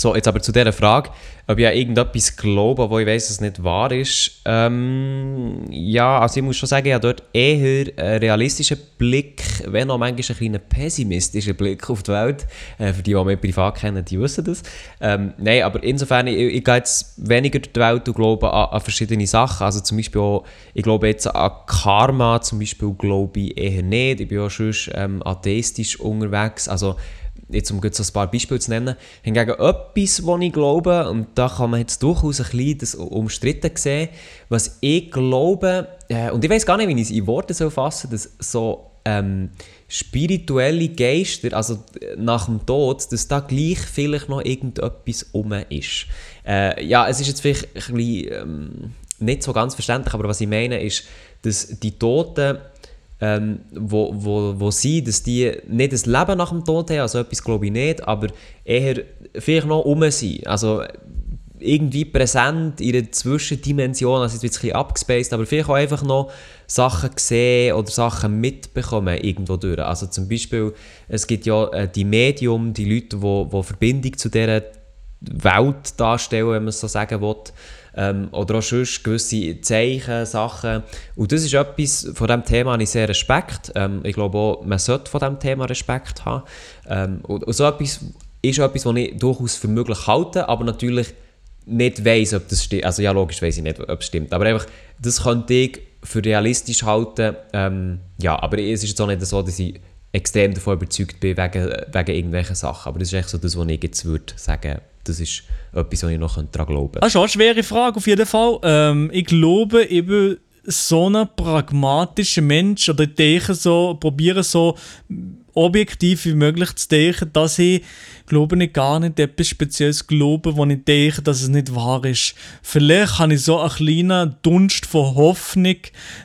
so, jetzt aber zu dieser Frage, ob ich an irgendetwas glaube, wo ich weiß, dass es nicht wahr ist. Ähm, ja, also ich muss schon sagen, ich habe dort eher einen realistischen Blick, wenn auch manchmal ein kleiner pessimistischer Blick auf die Welt. Äh, für die, die mich privat kennen, die wissen das. Ähm, nein, aber insofern, ich, ich gehe jetzt weniger durch die Welt und glaube an, an, verschiedene Sachen. Also zum Beispiel auch, ich glaube jetzt an Karma, zum Beispiel glaube ich eher nicht. Ich bin auch schon ähm, atheistisch unterwegs. Also jetzt um ein paar Beispiele zu nennen, hingegen etwas, was ich glaube, und da kann man jetzt durchaus ein bisschen das umstritten sehen, was ich glaube, äh, und ich weiß gar nicht, wie ich es in Worte so fassen dass so ähm, spirituelle Geister, also nach dem Tod, dass da gleich vielleicht noch irgendetwas um ist. Äh, ja, es ist jetzt vielleicht ein bisschen, ähm, nicht so ganz verständlich, aber was ich meine ist, dass die Toten ähm, wo, wo, wo sie, dass die nicht das Leben nach dem Tod haben, also etwas glaube ich nicht, aber eher vielleicht noch um sind. Also irgendwie präsent in einer Zwischendimension, also jetzt wird es ein bisschen abgespaced, aber vielleicht auch einfach noch Sachen sehen oder Sachen mitbekommen irgendwo durch. Also zum Beispiel, es gibt ja äh, die Medium, die Leute, die wo Verbindung zu dieser Welt darstellen, wenn man es so sagen will ähm, oder auch sonst gewisse Zeichen, Sachen. Und das ist etwas, von diesem Thema habe ich sehr Respekt. Ähm, ich glaube auch, man sollte von diesem Thema Respekt haben. Ähm, und, und so etwas ist etwas, was ich durchaus für möglich halte, aber natürlich nicht weiß, ob das stimmt. Also ja, logisch weiß ich nicht, ob es stimmt. Aber einfach, das könnte ich für realistisch halten. Ähm, ja, aber es ist jetzt auch nicht so, dass ich extrem davon überzeugt bin wegen, wegen irgendwelchen Sachen. Aber das ist echt so das, was ich jetzt würde sagen das ist etwas, was ich noch daran glauben könnte. Das ist eine schwere Frage auf jeden Fall. Ähm, ich glaube eben, so ein pragmatischer Mensch oder denke so, probiere so objektiv wie möglich zu denken, dass ich glaube nicht gar nicht etwas Spezielles glaube, wo ich denke, dass es nicht wahr ist. Vielleicht habe ich so einen kleinen Dunst von Hoffnung,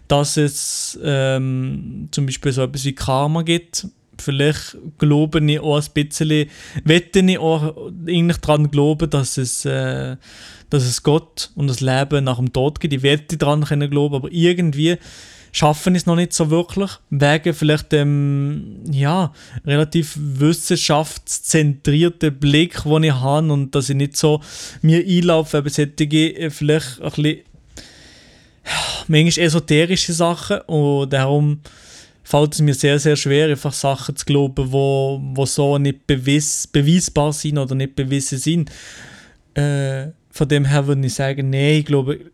dass es ähm, zum Beispiel so etwas wie Karma gibt vielleicht glaube ich auch ein bisschen, wette ich auch eigentlich daran glauben, dass es, äh, dass es Gott und das Leben nach dem Tod gibt. Ich wette daran glauben, aber irgendwie schaffen es noch nicht so wirklich, wegen vielleicht dem ja, relativ wissenschaftszentrierten Blick, den ich habe und dass ich nicht so mir einlaufe, eben solche äh, vielleicht ein bisschen manchmal esoterische Sachen und darum fällt es mir sehr, sehr schwer, einfach Sachen zu glauben, wo, wo so nicht bewies, beweisbar sind oder nicht bewiesen sind. Äh, von dem her würde ich sagen, nee, ich glaube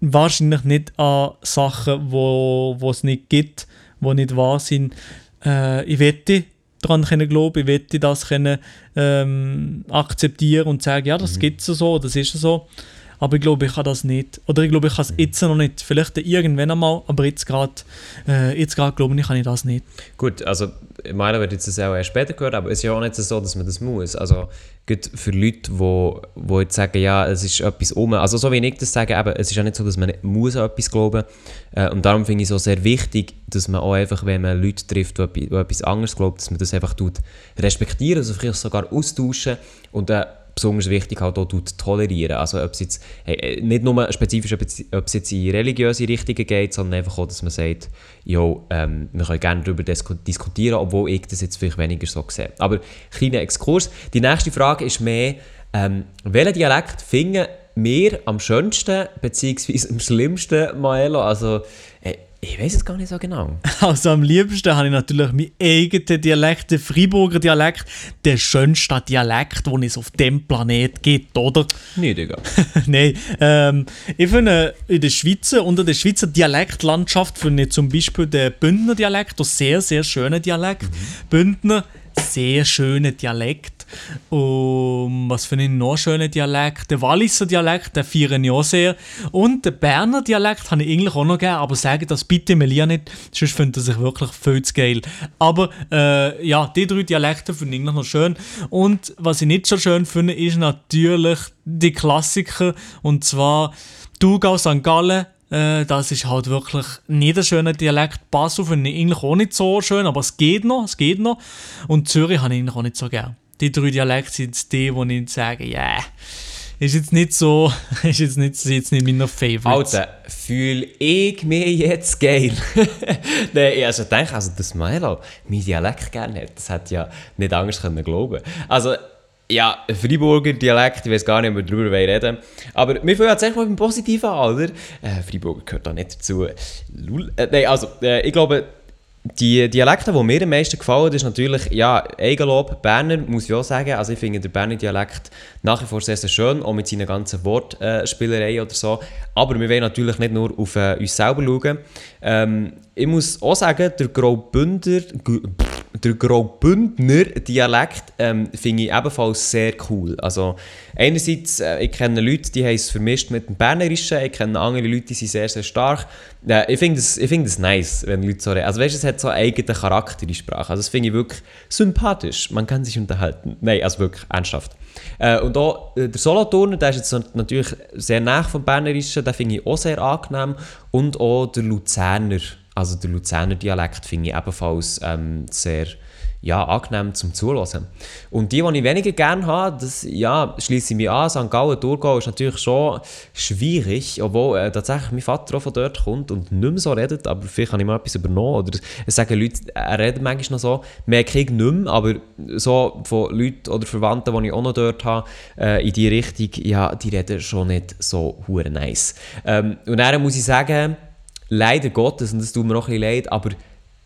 wahrscheinlich nicht an Sachen, wo, es nicht gibt, wo nicht wahr sind. Äh, ich wette daran können glauben, ich wette das können ähm, akzeptieren und sagen, ja, das mhm. gibt es so, das ist so. Aber ich glaube, ich kann das nicht. Oder ich glaube, ich kann es jetzt noch nicht. Vielleicht irgendwann einmal, aber jetzt gerade äh, jetzt glaube ich, kann ich das nicht. Gut, also ich meine, wird jetzt das auch erst später gehört, aber es ist ja auch nicht so, dass man das muss. Also gut für Leute, die wo, wo jetzt sagen, ja, es ist etwas um. Also so wie ich das sage, eben, es ist ja nicht so, dass man nicht muss an etwas glauben äh, Und darum finde ich es auch sehr wichtig, dass man auch einfach, wenn man Leute trifft, die, die etwas anderes glauben, dass man das einfach tut, respektieren, also vielleicht sogar austauschen und äh, besonders wichtig halt auch tolerieren. Also ob es jetzt, hey, äh, nicht nur spezifisch, ob es, jetzt in religiöse Richtungen geht, sondern einfach auch, dass man sagt, jo, ähm, wir können gerne darüber diskutieren, obwohl ich das jetzt vielleicht weniger so sehe. Aber kleiner Exkurs. Die nächste Frage ist mehr, ähm, welchen Dialekt finden mir am schönsten bzw. am schlimmsten, Maelo? Also, äh, ich weiß es gar nicht so genau. Also am liebsten habe ich natürlich meinen eigenen Dialekt, den Freiburger Dialekt, den schönsten Dialekt, den es auf dem Planet gibt, oder? Nee, Digga. Nein, ähm, ich finde in der Schweiz, unter der Schweizer Dialektlandschaft, finde ich zum Beispiel den Bündner Dialekt, einen sehr, sehr schönen Dialekt. Mhm. Bündner, sehr schöner Dialekt. Und was finde ich noch schöner Dialekt? Der Walliser Dialekt, den feiere ich auch sehr. Und den Berner Dialekt habe ich eigentlich auch noch gerne, aber sage das bitte mir nicht, sonst finde ich wirklich viel zu geil. Aber äh, ja, die drei Dialekte finde ich eigentlich noch schön. Und was ich nicht so schön finde, ist natürlich die Klassiker. Und zwar Thurgau, St. Gallen, äh, das ist halt wirklich nicht ein schöner Dialekt. Basel finde ich eigentlich auch nicht so schön, aber es geht noch, es geht noch. Und Zürich habe ich eigentlich auch nicht so gern die drei Dialekte sind die, wo ich sage, ja, yeah, ist jetzt nicht so, ist jetzt nicht, ist jetzt nicht meiner Favorites. Alter, fühle ich mich jetzt geil? Nein, also denke, also dass Milo mein Dialekt gerne hat, das hätte ja nicht anders können glauben. Also, ja, Freiburger Dialekt, ich weiß gar nicht, ob wir darüber reden Aber wir fangen jetzt echt mal beim Positiven an, oder? Äh, Freiburger gehört da nicht dazu. Lul. Äh, nein, also, äh, ich glaube, die Dialekte, die mir am meisten gefallen, ist natürlich, ja, Berner, muss ich auch sagen. Also ich finde den Berner Dialekt nach wie vor sehr, schön, auch mit seinen ganzen Wortspielereien oder so. Aber wir wollen natürlich nicht nur auf äh, uns selber schauen. Ähm, ich muss auch sagen, der Graubünder, der Graubündner Dialekt ähm, finde ich ebenfalls sehr cool. Also einerseits, äh, ich kenne Leute, die haben es vermischt mit dem Bernerischen, ich kenne andere Leute, die sind sehr, sehr stark. Äh, ich finde das, find nice, wenn Leute so reden. Also weißt es hat so einen eigenen Charakter, die Sprache. Also das finde ich wirklich sympathisch. Man kann sich unterhalten. Nein, also wirklich ernsthaft. Äh, und auch äh, der Solothurner, der ist jetzt natürlich sehr nah vom Bernerischen, den finde ich auch sehr angenehm. Und auch der Luzerner also der Luzerner Dialekt finde ich ebenfalls ähm, sehr ja, angenehm zum Zuhören. Und die, die ich weniger gerne habe, das ja, schließe ich mich an. St. Gallen, Thurgau ist natürlich schon schwierig, obwohl äh, tatsächlich mein Vater auch von dort kommt und nicht mehr so redet, aber vielleicht habe ich mal etwas übernommen. Oder es sagen Leute, er redet manchmal noch so, mehr kriege nicht mehr, aber so von Leuten oder Verwandten, die ich auch noch dort habe, äh, in die Richtung, ja, die reden schon nicht so hure nice. Ähm, und dann muss ich sagen, leider Gottes, und das tut mir noch ein bisschen leid, aber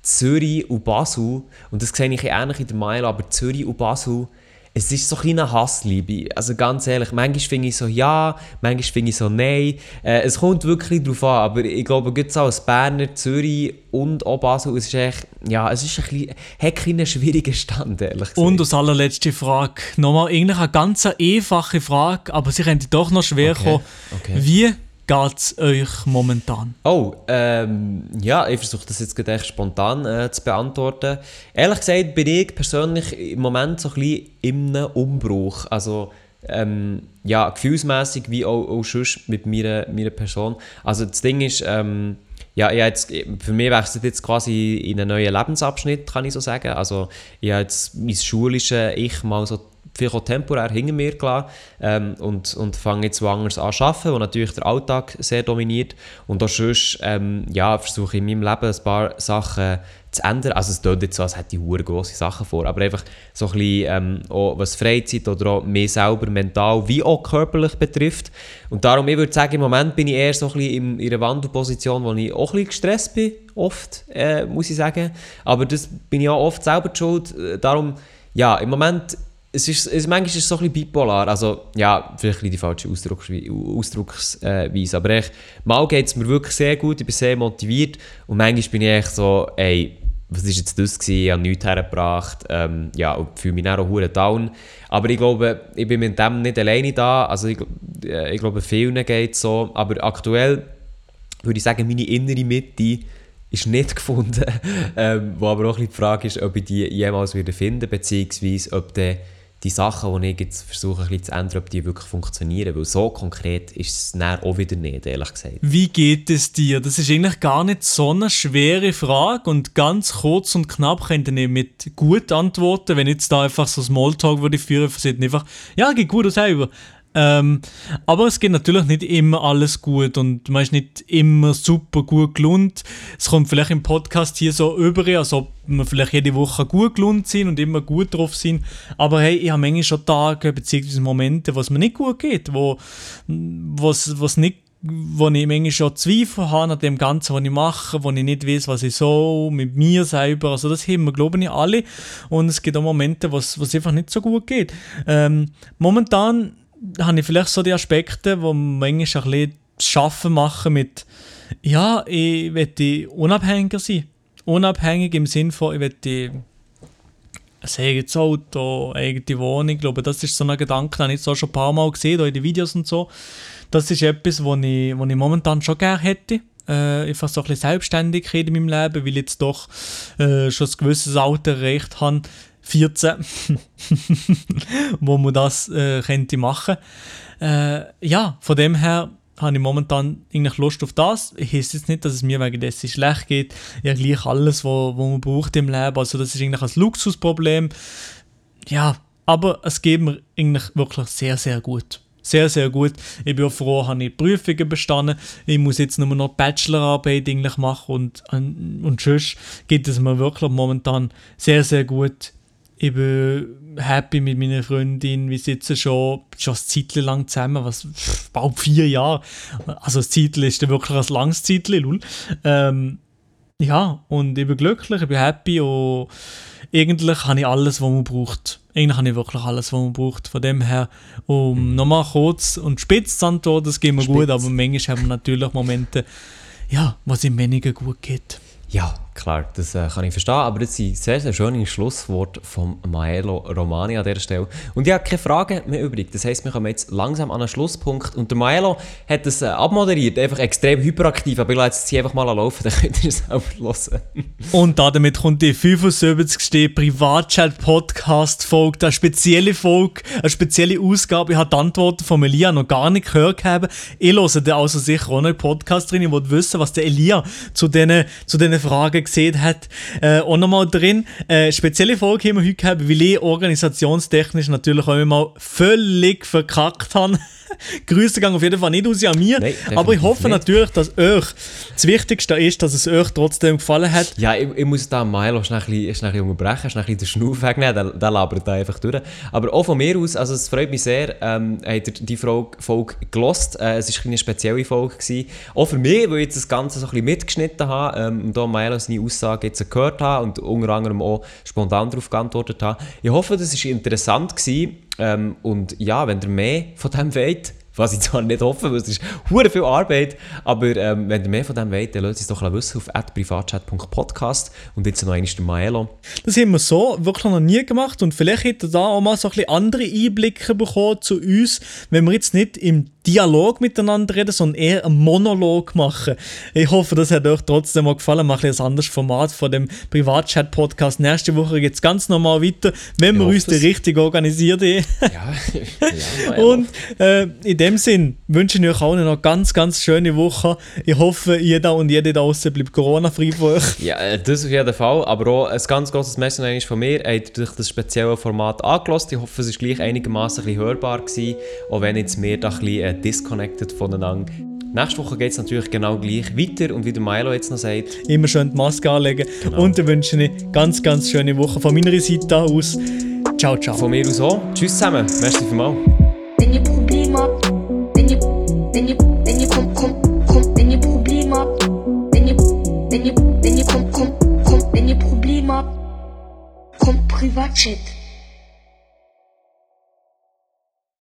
Zürich und Basel, und das sehe ich ähnlich in der Mile, aber Zürich und Basel, es ist so ein eine Hassliebe. Also ganz ehrlich, manchmal finde ich so ja, manchmal finde ich so nein. Äh, es kommt wirklich darauf an, aber ich glaube, gerade so als Berner, Zürich und auch Basel, es ist echt, ja, es ist ein bisschen, hat einen schwierigen Stand, ehrlich gesagt. Und als allerletzte Frage, nochmal eigentlich eine ganz einfache Frage, aber sie könnte doch noch schwer okay. kommen. Okay. Wie geht es euch momentan? Oh, ähm, ja, ich versuche das jetzt gleich spontan äh, zu beantworten. Ehrlich gesagt bin ich persönlich im Moment so ein bisschen in einem Umbruch. Also, ähm, ja, gefühlsmässig wie auch, auch sonst mit meiner, meiner Person. Also das Ding ist, ähm, ja, ich jetzt, für mich wechselt jetzt quasi in einen neuen Lebensabschnitt, kann ich so sagen. Also ich habe jetzt mein schulisches Ich mal so vielleicht auch temporär hinter mir gelassen ähm, und, und fange jetzt woanders an zu arbeiten, wo natürlich der Alltag sehr dominiert. Und auch sonst ähm, ja, versuche ich in meinem Leben ein paar Sachen zu ändern. Also es klingt jetzt so, als hätte ich hure grosse Sachen vor, aber einfach so ein bisschen, ähm, auch was Freizeit oder auch mehr selber mental wie auch körperlich betrifft. Und darum, ich würde sagen, im Moment bin ich eher so ein bisschen in, in einer Wandelposition, wo ich auch ein bisschen gestresst bin, oft, äh, muss ich sagen. Aber das bin ich auch oft selber schuld. Äh, darum, ja, im Moment es ist, es, manchmal ist es so ein bisschen bipolar. Also, ja, vielleicht die falsche Ausdrucksweise. Aber echt, mal geht es mir wirklich sehr gut, ich bin sehr motiviert. Und manchmal bin ich echt so, ey, was war jetzt das gewesen? Ich habe nichts hergebracht. Ähm, ja, und fühle mich dann auch hure down. Aber ich glaube, ich bin mit dem nicht alleine da. Also, ich, äh, ich glaube, vielen geht es so. Aber aktuell würde ich sagen, meine innere Mitte ist nicht gefunden. ähm, wo aber auch ein die Frage ist, ob ich die jemals wieder finden beziehungsweise ob der die Sachen, die ich jetzt versuche ein bisschen zu ändern, ob die wirklich funktionieren. Weil so konkret ist es dann auch wieder nicht, ehrlich gesagt. Wie geht es dir? Das ist eigentlich gar nicht so eine schwere Frage und ganz kurz und knapp könnt ihr mit gut antworten. Wenn ich jetzt da einfach so Smalltalk würde führen, würde einfach, ja, geht gut aus selber. Ähm, aber es geht natürlich nicht immer alles gut und man ist nicht immer super gut gelohnt. Es kommt vielleicht im Podcast hier so über, als ob wir vielleicht jede Woche gut gelohnt sind und immer gut drauf sind. Aber hey, ich habe manchmal schon Tage bzw. Momente, wo es mir nicht gut geht, wo was, was nicht wo ich manchmal schon Zweifel habe an dem Ganzen, was ich mache, wo ich nicht weiß, was ich so mit mir selber, also das haben wir, glaube ich, alle und es gibt auch Momente, wo es einfach nicht so gut geht. Ähm, momentan habe ich vielleicht so die Aspekte, wo manchmal ein bisschen Schaffen machen mit, ja, ich möchte unabhängiger sein. Unabhängig im Sinne von, ich möchte ein eigenes Auto, eine eigene Wohnung. Ich glaube, das ist so ein Gedanke, den ich so schon ein paar Mal gesehen, in den Videos und so. Das ist etwas, was ich, was ich momentan schon gerne hätte. Äh, einfach so ein bisschen Selbstständigkeit in meinem Leben, weil ich jetzt doch äh, schon ein gewisses Alter erreicht habe. 14, wo man das äh, könnte machen. Äh, ja, von dem her habe ich momentan eigentlich Lust auf das. Ich heiße jetzt nicht, dass es mir wegen dessen schlecht geht. Ich habe gleich alles, was man braucht im Leben. Also das ist eigentlich ein Luxusproblem. Ja, aber es geht mir eigentlich wirklich sehr, sehr gut. Sehr, sehr gut. Ich bin auch froh, habe ich Prüfungen bestanden. Ich muss jetzt nur noch Bachelorarbeit eigentlich machen und, und, und sonst geht es mir wirklich momentan sehr, sehr gut ich bin happy mit meiner Freundin. Wir sitzen schon, schon ein Zeitchen lang zusammen, was, bald vier Jahre. Also das Zeitchen ist dann wirklich ein langes Zeitchen, Ähm, ja, und ich bin glücklich, ich bin happy und eigentlich habe ich alles, was man braucht. Eigentlich habe ich wirklich alles, was man braucht. Von dem her, um nochmal kurz und spitz zu antworten, das geht mir spitz. gut, aber manchmal haben wir natürlich Momente, ja, was ihm weniger gut geht. Ja, klar, das äh, kann ich verstehen, aber das sind sehr, sehr schöne Schlussworte von Maelo Romani an dieser Stelle. Und ich habe keine Fragen mehr übrig. Das heisst, wir kommen jetzt langsam an einen Schlusspunkt. Und der Maelo hat das äh, abmoderiert, einfach extrem hyperaktiv, aber ich lasse jetzt einfach mal laufen, dann könnt ihr es selber hören. Und damit kommt die 75. Privatchat-Podcast-Folge, eine spezielle Folge, eine spezielle Ausgabe. Ich habe die Antworten von Elia noch gar nicht gehört. Ich höre da also sicher auch noch einen Podcast drin. Ich wollte wissen, was der Elia zu diesen zu Fragen gesehen hat. Äh, auch nochmal drin. Äh, spezielle Folge haben wir heute gehabt, weil ich organisationstechnisch natürlich auch immer völlig verkackt habe. Grüße gehen auf jeden Fall nicht aus an mir. Nein, aber ich hoffe nicht. natürlich, dass euch das Wichtigste ist, dass es euch trotzdem gefallen hat. Ja, ich, ich muss da Milo schnell, schnell, schnell unterbrechen, schnell den Schnuff wegnehmen, der, der labert da einfach durch. Aber auch von mir aus, also es freut mich sehr, ähm, habt ihr die Folge, Folge gelost. Äh, es war eine spezielle Folge. Gewesen. Auch für mich, weil ich jetzt das Ganze so ein bisschen mitgeschnitten habe ähm, und da Milo seine Aussage jetzt gehört habe und unter anderem auch spontan darauf geantwortet habe. Ich hoffe, das war interessant gewesen. Ähm, und ja, wenn ihr mehr von dem wollt, was ich zwar nicht hoffe, weil es ist hure viel Arbeit, aber ähm, wenn ihr mehr von dem wollt, dann lasst es doch wissen auf privatchat.podcast und jetzt noch einmal der Maelo. Das haben wir so wirklich noch nie gemacht und vielleicht hätte da auch mal so ein bisschen andere Einblicke bekommen zu uns, wenn wir jetzt nicht im Dialog miteinander reden, sondern eher einen Monolog machen. Ich hoffe, das hat euch trotzdem mal gefallen. Mal ein anderes Format von dem Privatchat-Podcast. Nächste Woche geht es ganz normal weiter, wenn wir uns das. richtig organisiert haben. Ja, ja Und äh, in dem Sinn wünsche ich euch auch noch ganz, ganz schöne Woche. Ich hoffe, jeder und jede da draußen bleibt Corona-frei von euch. Ja, äh, das auf jeden Fall. Aber auch ein ganz großes Messer von mir. Habt durch das spezielle Format angelassen. Ich hoffe, es war gleich einigermaßen hörbar gewesen, auch wenn jetzt mehr da ein bisschen äh, disconnected voneinander. Nächste Woche geht es natürlich genau gleich weiter und wie der Milo jetzt noch sagt. Immer schön die Maske anlegen genau. und dann wünsche ich eine ganz, ganz schöne Woche von meiner Seite aus. Ciao, ciao. Von mir aus auch. Tschüss zusammen. Merci vielmals. Wenn ihr Probleme habt, wenn ihr, wenn ihr, wenn ihr wenn ihr Probleme habt, wenn ihr, wenn ihr, wenn ihr kommt, kommt, kommt, wenn ihr Probleme habt, kommt Privatchat.